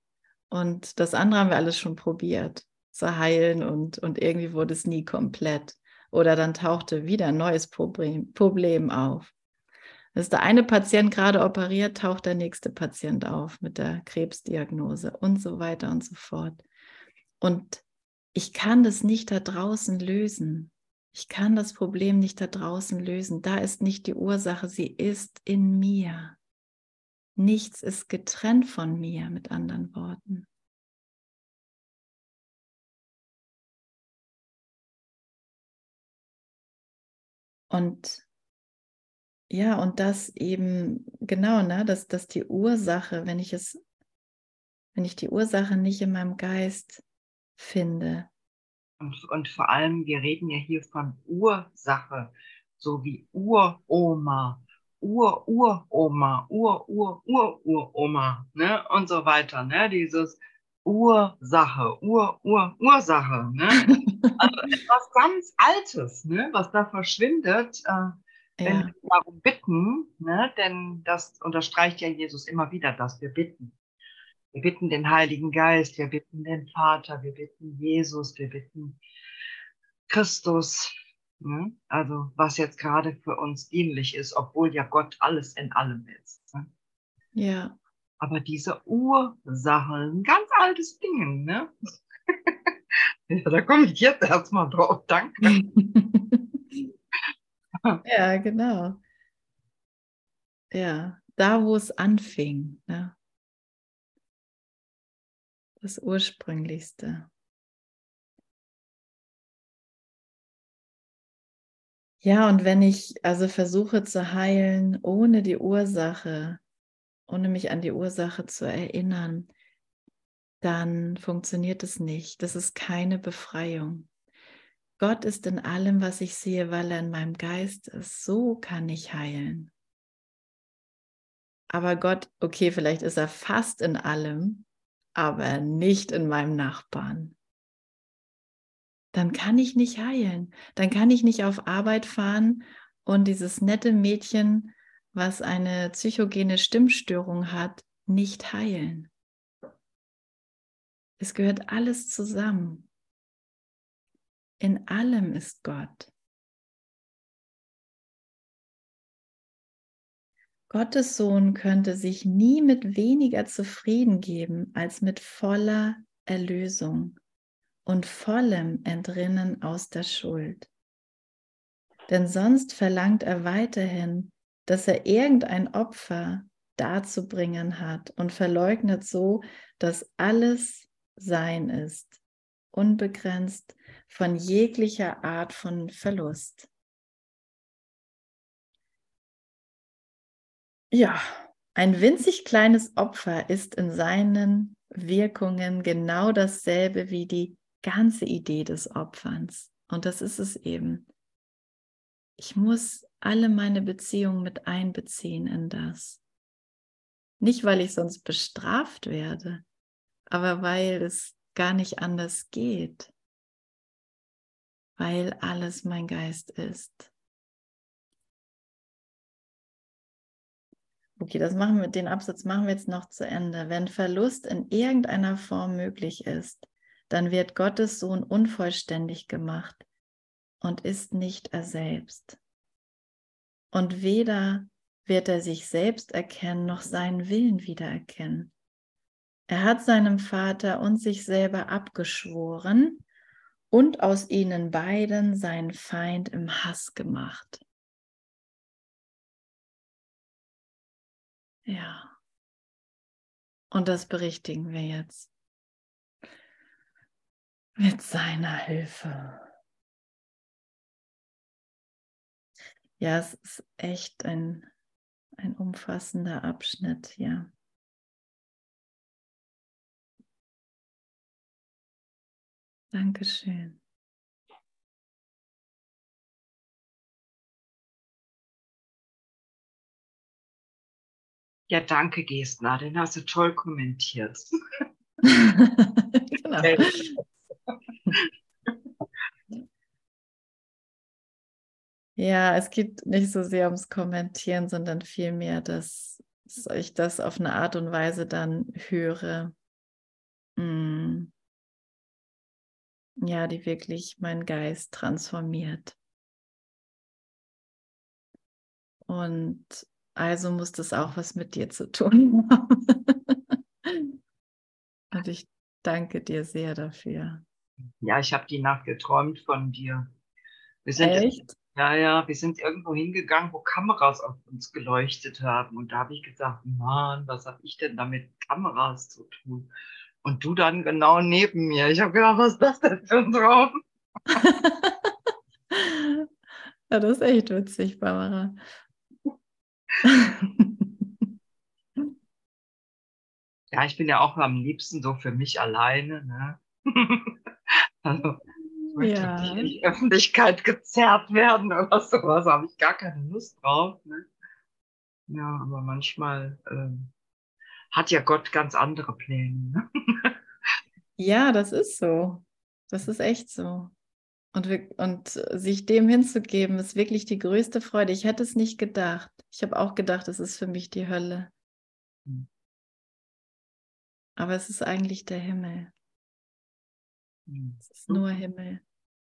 A: Und das andere haben wir alles schon probiert, zu heilen und, und irgendwie wurde es nie komplett. Oder dann tauchte wieder ein neues Problem, Problem auf. Ist der eine Patient gerade operiert, taucht der nächste Patient auf mit der Krebsdiagnose und so weiter und so fort. Und ich kann das nicht da draußen lösen. Ich kann das Problem nicht da draußen lösen. Da ist nicht die Ursache, sie ist in mir. Nichts ist getrennt von mir, mit anderen Worten. Und ja, und das eben, genau, ne, dass, dass die Ursache, wenn ich es, wenn ich die Ursache nicht in meinem Geist finde.
C: Und, und vor allem, wir reden ja hier von Ursache, so wie Uroma, Ur-Uroma, Ur-Ur-Ur-Uroma, ne, und so weiter, ne, dieses Ursache, Ur-Ur-Ursache, ne? also <laughs> etwas ganz Altes, ne? was da verschwindet, äh, wenn ja. wir darum bitten, ne? denn das unterstreicht ja Jesus immer wieder, dass wir bitten. Wir bitten den Heiligen Geist, wir bitten den Vater, wir bitten Jesus, wir bitten Christus. Ne? Also was jetzt gerade für uns dienlich ist, obwohl ja Gott alles in allem ist. Ne?
A: Ja.
C: Aber diese Ursache, ein ganz altes Ding, ne? <laughs> ja, da komme ich jetzt erstmal drauf, danke. <laughs>
A: ja, genau. Ja, da wo es anfing, ne? das Ursprünglichste. Ja, und wenn ich also versuche zu heilen ohne die Ursache, ohne mich an die Ursache zu erinnern, dann funktioniert es nicht. Das ist keine Befreiung. Gott ist in allem, was ich sehe, weil er in meinem Geist ist. So kann ich heilen. Aber Gott, okay, vielleicht ist er fast in allem, aber nicht in meinem Nachbarn. Dann kann ich nicht heilen. Dann kann ich nicht auf Arbeit fahren und dieses nette Mädchen was eine psychogene Stimmstörung hat, nicht heilen. Es gehört alles zusammen. In allem ist Gott. Gottes Sohn könnte sich nie mit weniger zufrieden geben als mit voller Erlösung und vollem Entrinnen aus der Schuld. Denn sonst verlangt er weiterhin dass er irgendein Opfer darzubringen hat und verleugnet so, dass alles sein ist, unbegrenzt von jeglicher Art von Verlust. Ja, ein winzig kleines Opfer ist in seinen Wirkungen genau dasselbe wie die ganze Idee des Opferns. Und das ist es eben. Ich muss alle meine Beziehungen mit einbeziehen in das. Nicht, weil ich sonst bestraft werde, aber weil es gar nicht anders geht, weil alles mein Geist ist. Okay, das machen wir, den Absatz machen wir jetzt noch zu Ende. Wenn Verlust in irgendeiner Form möglich ist, dann wird Gottes Sohn unvollständig gemacht und ist nicht er selbst und weder wird er sich selbst erkennen noch seinen Willen wiedererkennen. Er hat seinem Vater und sich selber abgeschworen und aus ihnen beiden seinen Feind im Hass gemacht. Ja. Und das berichtigen wir jetzt mit seiner Hilfe. Ja, es ist echt ein, ein umfassender Abschnitt, ja. Dankeschön.
C: Ja, danke, Gestner. Den hast du toll kommentiert. <laughs> genau.
A: Ja, es geht nicht so sehr ums Kommentieren, sondern vielmehr, dass, dass ich das auf eine Art und Weise dann höre, mm, ja, die wirklich meinen Geist transformiert. Und also muss das auch was mit dir zu tun haben. Und ich danke dir sehr dafür.
C: Ja, ich habe die Nacht geträumt von dir Wir sind
A: Echt?
C: Ja, ja, wir sind irgendwo hingegangen, wo Kameras auf uns geleuchtet haben. Und da habe ich gesagt, Mann, was habe ich denn damit Kameras zu tun? Und du dann genau neben mir. Ich habe gedacht, was ist das denn für ein Traum? <laughs>
A: ja, das ist echt witzig, Barbara. <laughs>
C: ja, ich bin ja auch am liebsten so für mich alleine. Ne? <laughs> also möchte ja. nicht in die Öffentlichkeit gezerrt werden oder sowas. habe ich gar keine Lust drauf. Ne? Ja, aber manchmal ähm, hat ja Gott ganz andere Pläne. Ne?
A: Ja, das ist so. Das ist echt so. Und, und sich dem hinzugeben, ist wirklich die größte Freude. Ich hätte es nicht gedacht. Ich habe auch gedacht, es ist für mich die Hölle. Hm. Aber es ist eigentlich der Himmel.
C: Hm.
A: Es ist nur Himmel.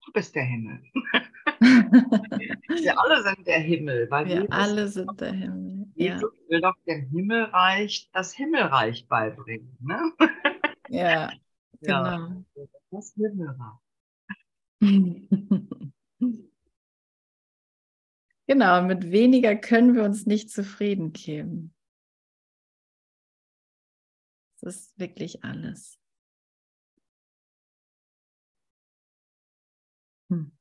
C: Du bist der Himmel. <laughs> wir alle sind der Himmel. Weil
A: wir alle sind der Himmel.
C: Jesus ja. will doch dem Himmelreich das Himmelreich beibringen. Ne?
A: Ja, <laughs> genau.
C: Das Himmelreich. <laughs>
A: genau, mit weniger können wir uns nicht zufrieden geben. Das ist wirklich alles.
B: Hm.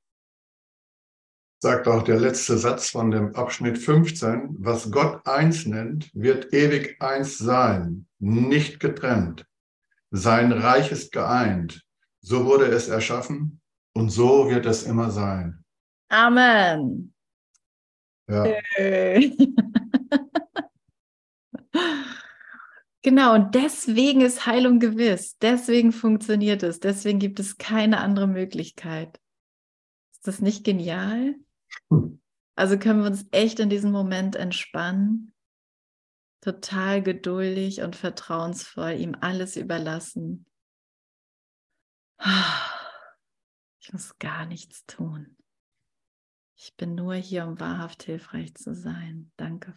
B: Sagt auch der letzte Satz von dem Abschnitt 15, was Gott eins nennt, wird ewig eins sein, nicht getrennt. Sein Reich ist geeint. So wurde es erschaffen und so wird es immer sein.
A: Amen.
B: Ja. <laughs>
A: Genau, und deswegen ist Heilung gewiss. Deswegen funktioniert es. Deswegen gibt es keine andere Möglichkeit. Ist das nicht genial? Hm. Also können wir uns echt in diesem Moment entspannen, total geduldig und vertrauensvoll ihm alles überlassen. Ich muss gar nichts tun. Ich bin nur hier, um wahrhaft hilfreich zu sein. Danke,